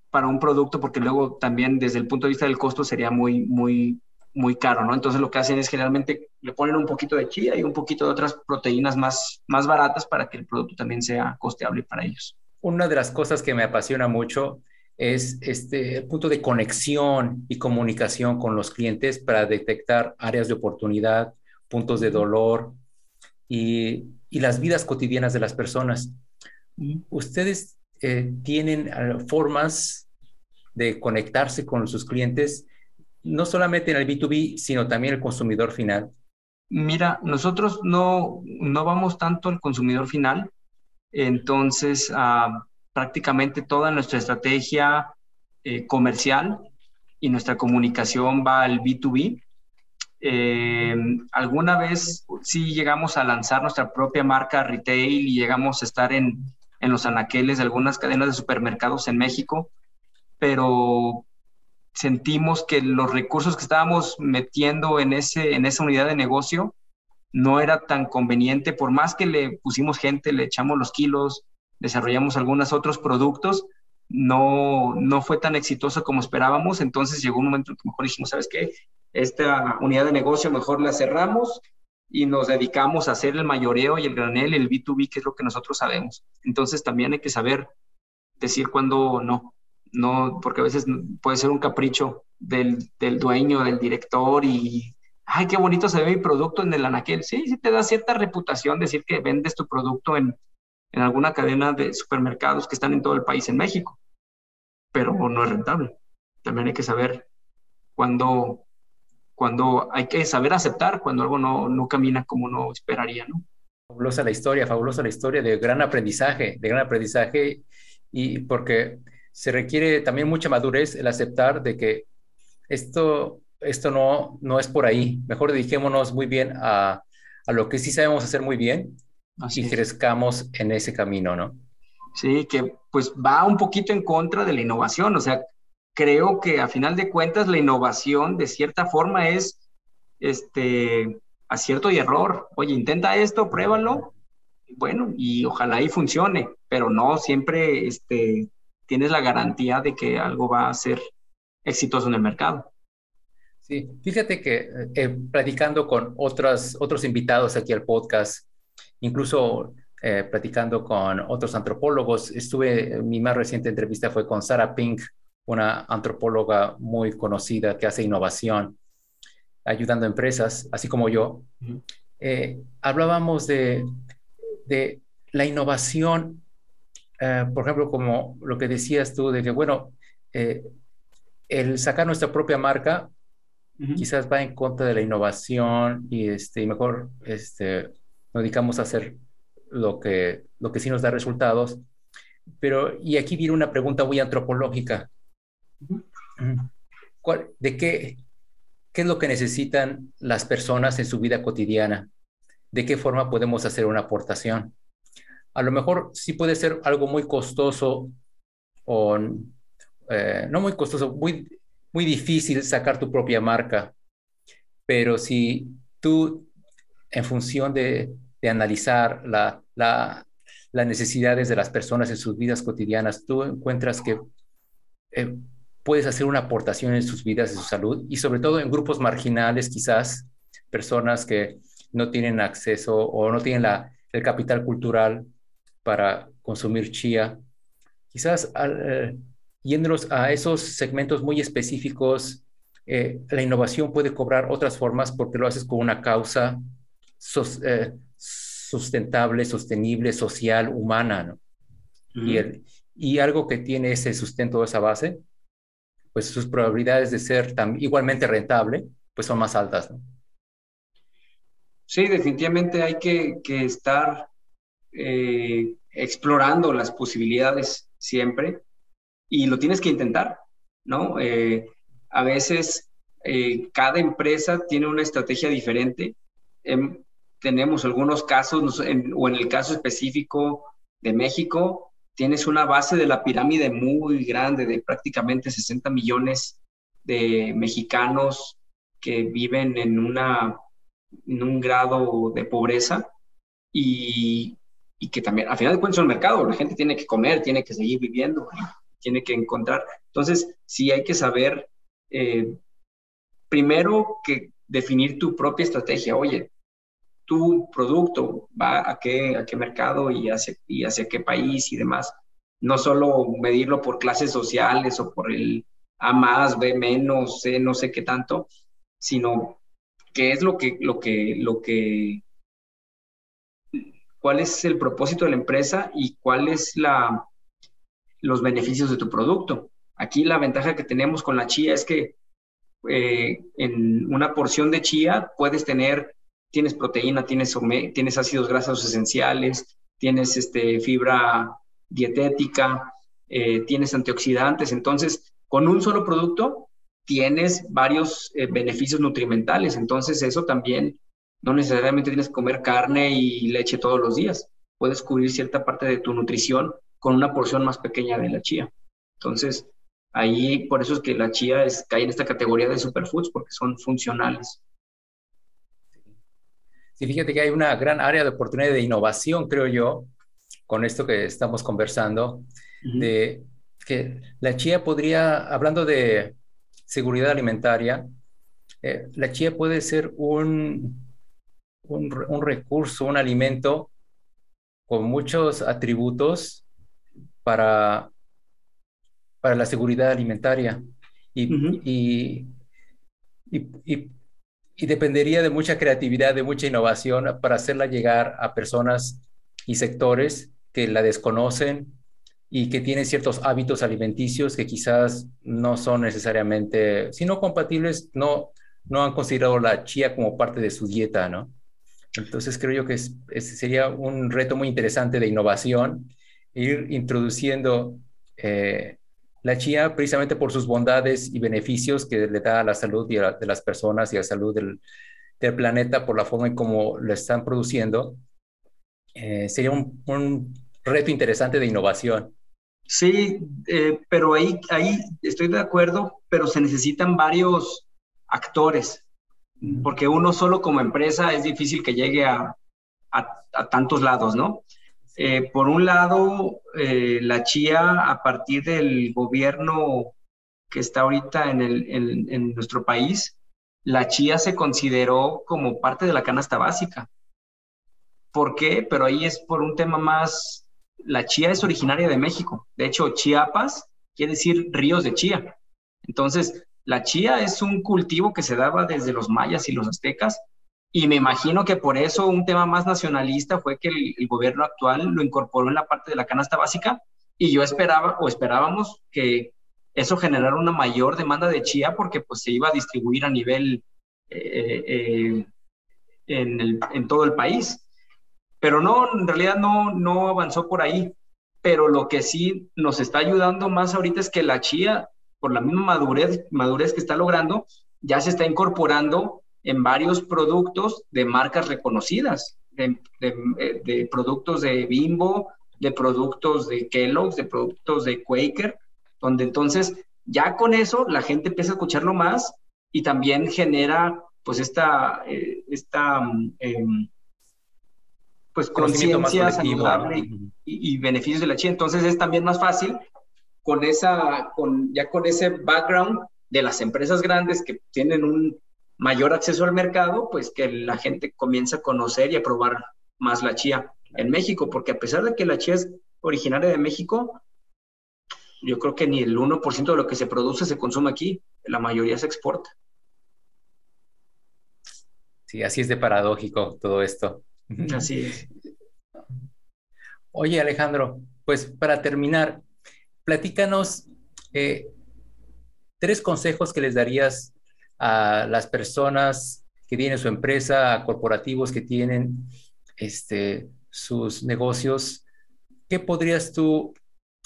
para un producto porque luego también desde el punto de vista del costo sería muy, muy, muy caro, ¿no? Entonces lo que hacen es generalmente le ponen un poquito de chía y un poquito de otras proteínas más, más baratas para que el producto también sea costeable para ellos. Una de las cosas que me apasiona mucho es este punto de conexión y comunicación con los clientes para detectar áreas de oportunidad, puntos de dolor y, las vidas cotidianas de las personas. ¿Ustedes eh, tienen ah, formas de conectarse con sus clientes, no solamente en el B2B, sino también el consumidor final? Mira, nosotros no, no vamos tanto al consumidor final, entonces, ah, prácticamente toda nuestra estrategia eh, comercial y nuestra comunicación va al B2B. Eh, alguna vez sí llegamos a lanzar nuestra propia marca retail y llegamos a estar en, en los anaqueles de algunas cadenas de supermercados en México, pero sentimos que los recursos que estábamos metiendo en, ese, en esa unidad de negocio no era tan conveniente, por más que le pusimos gente, le echamos los kilos, desarrollamos algunos otros productos, no, no fue tan exitoso como esperábamos, entonces llegó un momento en que mejor dijimos, ¿sabes qué? Esta unidad de negocio mejor la cerramos y nos dedicamos a hacer el mayoreo y el granel, el B2B, que es lo que nosotros sabemos. Entonces también hay que saber decir cuándo no, no, porque a veces puede ser un capricho del, del dueño, del director y ay, qué bonito se ve mi producto en el anaquel. Sí, sí te da cierta reputación decir que vendes tu producto en, en alguna cadena de supermercados que están en todo el país en México, pero no es rentable. También hay que saber cuándo, cuando hay que saber aceptar cuando algo no, no camina como uno esperaría, ¿no? Fabulosa la historia, fabulosa la historia de gran aprendizaje, de gran aprendizaje y porque se requiere también mucha madurez el aceptar de que esto esto no, no es por ahí. Mejor dediquémonos muy bien a, a lo que sí sabemos hacer muy bien Así y crezcamos en ese camino, ¿no? Sí, que pues va un poquito en contra de la innovación. O sea, creo que a final de cuentas la innovación de cierta forma es este acierto y error. Oye, intenta esto, pruébalo. Bueno, y ojalá y funcione, pero no siempre este, tienes la garantía de que algo va a ser exitoso en el mercado. Sí, fíjate que eh, platicando con otros, otros invitados aquí al podcast, incluso eh, platicando con otros antropólogos, estuve, mi más reciente entrevista fue con Sarah Pink, una antropóloga muy conocida que hace innovación, ayudando a empresas, así como yo. Eh, hablábamos de, de, la innovación, por ejemplo, como lo que decías tú, de que, bueno, el sacar nuestra propia marca quizás va en contra de la innovación y, este, y mejor este, nos dedicamos a hacer lo que, lo que sí nos da resultados. Pero, y aquí viene una pregunta muy antropológica. ¿De qué, qué es lo que necesitan las personas en su vida cotidiana? ¿De qué forma podemos hacer una aportación? A lo mejor sí puede ser algo muy costoso o eh, no muy costoso, muy muy difícil sacar tu propia marca, pero si tú, en función de, analizar la, las necesidades de las personas en sus vidas cotidianas, tú encuentras que eh, puedes hacer una aportación en sus vidas, en su salud, y sobre todo en grupos marginales, quizás personas que no tienen acceso o no tienen la, el capital cultural para consumir chía. Quizás eh, yéndonos a esos segmentos muy específicos, eh, la innovación puede cobrar otras formas porque lo haces con una causa eh, sustentable, sostenible, social, humana, ¿no? y, y algo que tiene ese sustento, esa base, pues sus probabilidades de ser tan, igualmente rentable, pues son más altas. ¿no? Sí, definitivamente hay que, estar eh, explorando las posibilidades siempre y lo tienes que intentar, ¿no? Eh, a veces eh, cada empresa tiene una estrategia diferente. Em, tenemos algunos casos, o en el caso específico de México, tienes una base de la pirámide muy grande de prácticamente 60 millones de mexicanos que viven en una en un grado de pobreza y, y que también, al final de cuentas, es un mercado, la gente tiene que comer, tiene que seguir viviendo, tiene que encontrar. Entonces, sí hay que saber, eh, primero que definir tu propia estrategia. Oye, tu producto va a qué, a qué mercado y hacia, y hacia qué país y demás. No solo medirlo por clases sociales o por el A más, B menos, C, no sé qué tanto, sino qué es lo que, lo que, lo que, cuál es el propósito de la empresa y cuál es la, los beneficios de tu producto. Aquí la ventaja que tenemos con la chía es que eh, en una porción de chía puedes tener, tienes proteína, tienes, ácidos grasos esenciales, tienes este, fibra dietética, eh, tienes antioxidantes. Entonces, con un solo producto tienes varios eh, beneficios nutrimentales. Entonces, eso también no necesariamente tienes que comer carne y leche todos los días. Puedes cubrir cierta parte de tu nutrición con una porción más pequeña de la chía. Entonces, ahí por eso es que la chía es, cae en esta categoría de superfoods porque son funcionales. Sí, fíjate que hay una gran área de oportunidad de innovación, creo yo, con esto que estamos conversando, de que la chía podría, hablando de seguridad alimentaria, eh, la chía puede ser un, un, recurso, un alimento con muchos atributos para, para la seguridad alimentaria. Y, y, dependería de mucha creatividad, de mucha innovación para hacerla llegar a personas y sectores que la desconocen y que tienen ciertos hábitos alimenticios que quizás no son necesariamente, si no compatibles, no, no han considerado la chía como parte de su dieta, ¿no? Entonces creo yo que es, sería un reto muy interesante de innovación, ir introduciendo eh, la chía precisamente por sus bondades y beneficios que le da a la salud de las personas y a la salud del, del, planeta por la forma en cómo lo están produciendo. Eh, sería un, un reto interesante de innovación. Sí, eh, pero ahí, ahí estoy de acuerdo, pero se necesitan varios actores, porque uno solo como empresa es difícil que llegue a, a, tantos lados, ¿no? Eh, por un lado, eh, la chía, a partir del gobierno que está ahorita en, en nuestro país, la chía se consideró como parte de la canasta básica. ¿Por qué? Pero ahí es por un tema más la chía es originaria de México. De hecho, Chiapas quiere decir ríos de chía. Entonces, la chía es un cultivo que se daba desde los mayas y los aztecas y me imagino que por eso un tema más nacionalista fue que el, gobierno actual lo incorporó en la parte de la canasta básica y yo esperaba o esperábamos que eso generara una mayor demanda de chía porque pues se iba a distribuir a nivel eh, eh, en, en todo el país. Pero no, en realidad no, no avanzó por ahí. Pero lo que sí nos está ayudando más ahorita es que la chía, por la misma madurez, madurez que está logrando, ya se está incorporando en varios productos de marcas reconocidas, de, de, productos de Bimbo, de productos de Kellogg's, de productos de Quaker, donde entonces ya con eso la gente empieza a escucharlo más y también genera pues esta, eh, esta em, pues conciencia saludable y, beneficios de la chía. Entonces es también más fácil con esa, con, ya con ese background de las empresas grandes que tienen un mayor acceso al mercado, pues que la gente comienza a conocer y a probar más la chía en México, porque a pesar de que la chía es originaria de México, yo creo que ni el 1% de lo que se produce se consume aquí, la mayoría se exporta. Sí, así es de paradójico todo esto. Así es. Oye, Alejandro, pues para terminar, platícanos eh, tres consejos que les darías a las personas que tienen su empresa, a corporativos que tienen este, sus negocios. ¿Qué podrías tú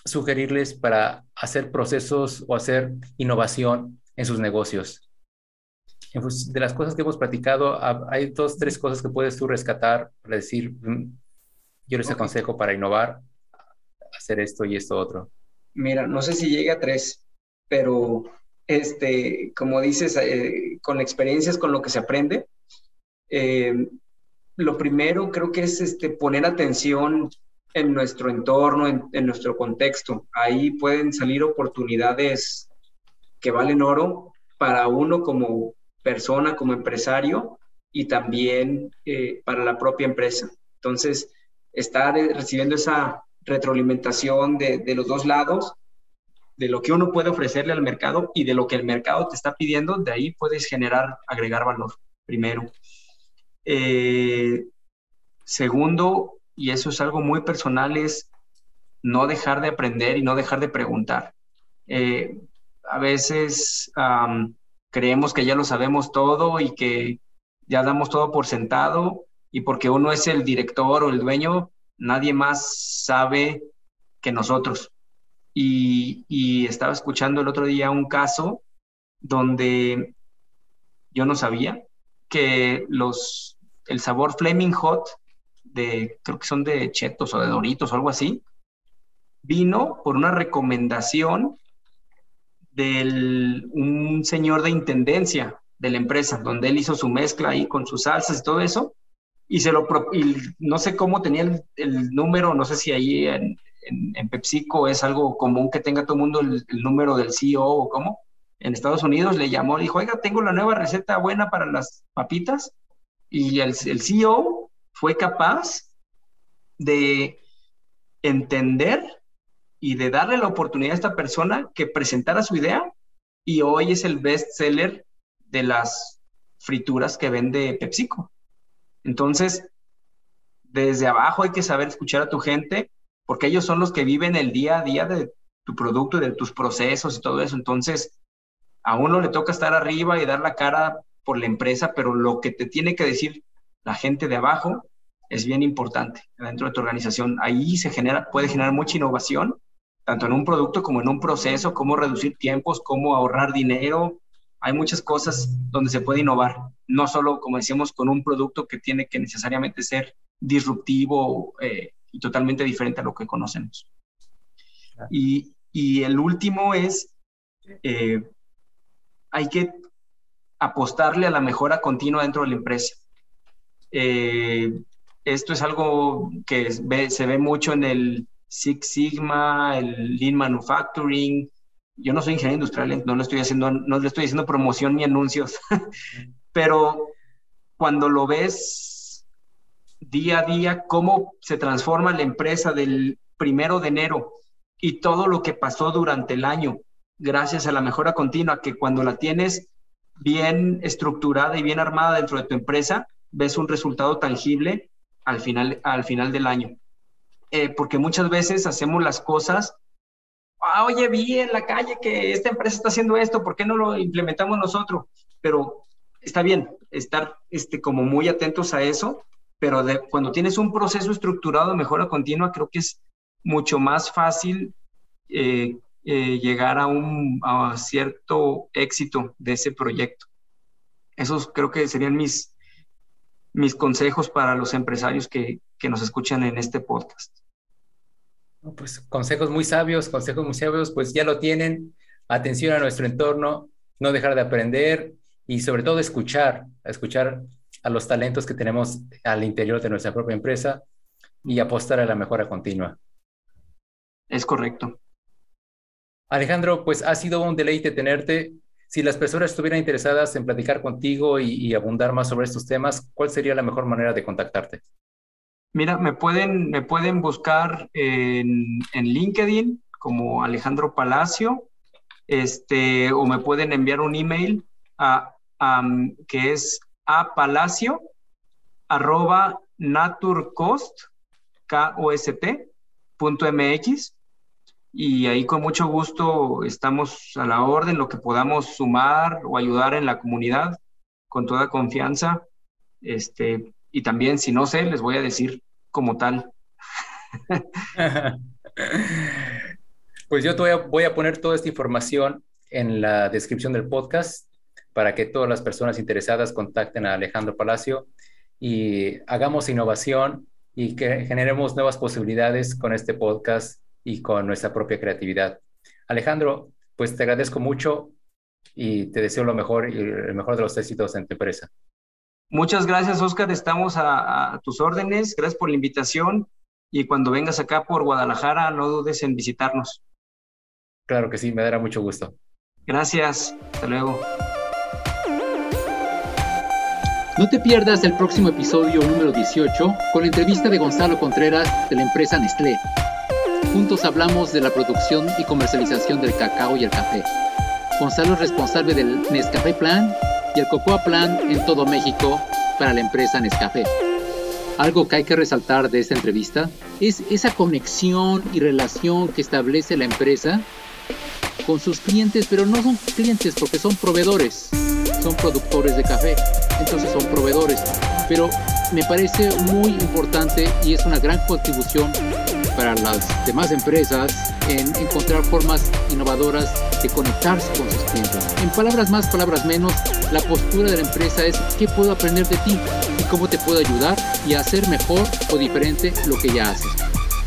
sugerirles para hacer procesos o hacer innovación en sus negocios? De las cosas que hemos platicado, hay dos, tres cosas que puedes tú rescatar para decir, mm, yo les aconsejo para innovar, hacer esto y esto otro. Mira, no sé si llega a tres, pero este, como dices, eh, con experiencias, con lo que se aprende, eh, lo primero creo que es este, poner atención en nuestro entorno, en, nuestro contexto. Ahí pueden salir oportunidades que valen oro para uno como persona, como empresario y también eh, para la propia empresa. Entonces, estar recibiendo esa retroalimentación de, de, los dos lados, de lo que uno puede ofrecerle al mercado y de lo que el mercado te está pidiendo, de ahí puedes generar, agregar valor, primero. Eh, segundo, y eso es algo muy personal, es no dejar de aprender y no dejar de preguntar. Eh, a veces creemos que ya lo sabemos todo y que ya damos todo por sentado y porque uno es el director o el dueño, nadie más sabe que nosotros. Y, estaba escuchando el otro día un caso donde yo no sabía que los, el sabor Flaming Hot de, creo que son de chetos o de doritos o algo así, vino por una recomendación de un señor de intendencia de la empresa, donde él hizo su mezcla ahí con sus salsas y todo eso, y se lo y no sé cómo tenía el, número, no sé si ahí en, en, PepsiCo es algo común que tenga todo el mundo el, número del CEO o cómo. En Estados Unidos le llamó, le dijo, oiga, tengo la nueva receta buena para las papitas. Y el, el CEO fue capaz de entender y de darle la oportunidad a esta persona que presentara su idea y hoy es el best seller de las frituras que vende PepsiCo. Entonces, desde abajo hay que saber escuchar a tu gente porque ellos son los que viven el día a día de tu producto y de tus procesos y todo eso. Entonces, a uno le toca estar arriba y dar la cara por la empresa, pero lo que te tiene que decir la gente de abajo es bien importante dentro de tu organización. Ahí se genera, puede generar mucha innovación, tanto en un producto como en un proceso, cómo reducir tiempos, cómo ahorrar dinero. Hay muchas cosas donde se puede innovar, no solo, como decíamos, con un producto que tiene que necesariamente ser disruptivo eh, y totalmente diferente a lo que conocemos. Y, y el último es, eh, hay que apostarle a la mejora continua dentro de la empresa. Eh, esto es algo que se ve mucho en el Six Sigma, el Lean Manufacturing. Yo no soy ingeniero industrial, no le estoy haciendo, no le estoy haciendo promoción ni anuncios, pero cuando lo ves día a día, cómo se transforma la empresa del primero de enero y todo lo que pasó durante el año, gracias a la mejora continua, que cuando la tienes bien estructurada y bien armada dentro de tu empresa, ves un resultado tangible al final, al final del año. Eh, porque muchas veces hacemos las cosas, ah, oye, vi en la calle que esta empresa está haciendo esto, ¿por qué no lo implementamos nosotros? Pero está bien estar este, como muy atentos a eso, pero cuando tienes un proceso estructurado de mejora continua, creo que es mucho más fácil eh, eh, llegar a un a cierto éxito de ese proyecto. Esos creo que serían mis, mis consejos para los empresarios que, nos escuchan en este podcast. Pues consejos muy sabios, consejos muy sabios, pues ya lo tienen. Atención a nuestro entorno, no dejar de aprender y sobre todo escuchar, escuchar a los talentos que tenemos al interior de nuestra propia empresa y apostar a la mejora continua. Es correcto. Alejandro, pues ha sido un deleite tenerte si las personas estuvieran interesadas en platicar contigo y, abundar más sobre estos temas, ¿cuál sería la mejor manera de contactarte? Mira, me pueden, me pueden buscar en, LinkedIn como Alejandro Palacio, este, o me pueden enviar un email a, que es a palacio arroba naturcost, k o s t, punto mx y ahí con mucho gusto estamos a la orden, lo que podamos sumar o ayudar en la comunidad, con toda confianza. Este, y también, si no sé, les voy a decir como tal. pues yo voy a, voy a poner toda esta información en la descripción del podcast para que todas las personas interesadas contacten a Alejandro Palacio y hagamos innovación y que generemos nuevas posibilidades con este podcast y con nuestra propia creatividad. Alejandro, pues te agradezco mucho y te deseo lo mejor y el mejor de los éxitos en tu empresa. Muchas gracias, Oscar. Estamos a, tus órdenes. Gracias por la invitación. Y cuando vengas acá por Guadalajara, no dudes en visitarnos. Claro que sí, me dará mucho gusto. Gracias. Hasta luego. No te pierdas el próximo episodio número 18 con la entrevista de Gonzalo Contreras de la empresa Nestlé. Juntos hablamos de la producción y comercialización del cacao y el café. Gonzalo es responsable del Nescafé Plan y el Cocoa Plan en todo México para la empresa Nescafé. Algo que hay que resaltar de esta entrevista es esa conexión y relación que establece la empresa con sus clientes, pero no son clientes porque son proveedores, son productores de café, entonces son proveedores. Pero me parece muy importante y es una gran contribución para las demás empresas en encontrar formas innovadoras de conectarse con sus clientes. En palabras más, palabras menos, la postura de la empresa es qué puedo aprender de ti y cómo te puedo ayudar y hacer mejor o diferente lo que ya haces.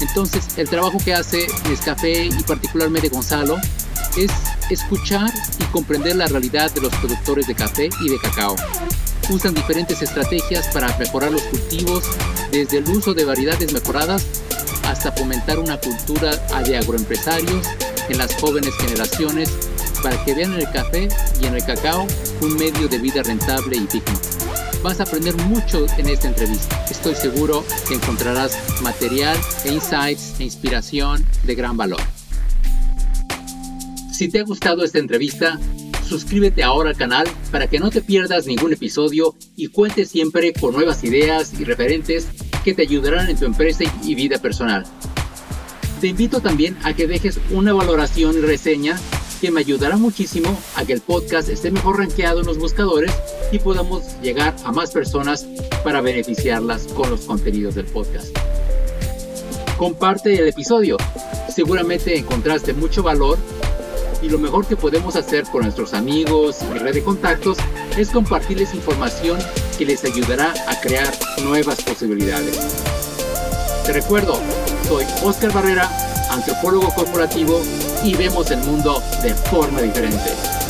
Entonces, el trabajo que hace Nescafé y particularmente Gonzalo es escuchar y comprender la realidad de los productores de café y de cacao. Usan diferentes estrategias para mejorar los cultivos, desde el uso de variedades mejoradas hasta fomentar una cultura de agroempresarios en las jóvenes generaciones para que vean en el café y en el cacao un medio de vida rentable y digno. Vas a aprender mucho en esta entrevista. Estoy seguro que encontrarás material e insights e inspiración de gran valor. Si te ha gustado esta entrevista, suscríbete ahora al canal para que no te pierdas ningún episodio y cuentes siempre con nuevas ideas y referentes que te ayudarán en tu empresa y vida personal. Te invito también a que dejes una valoración y reseña que me ayudará muchísimo a que el podcast esté mejor rankeado en los buscadores y podamos llegar a más personas para beneficiarlas con los contenidos del podcast. Comparte el episodio. Seguramente encontraste mucho valor y lo mejor que podemos hacer con nuestros amigos y red de contactos es compartirles información que les ayudará a crear nuevas posibilidades. Te recuerdo, soy Oscar Barrera, antropólogo corporativo y vemos el mundo de forma diferente.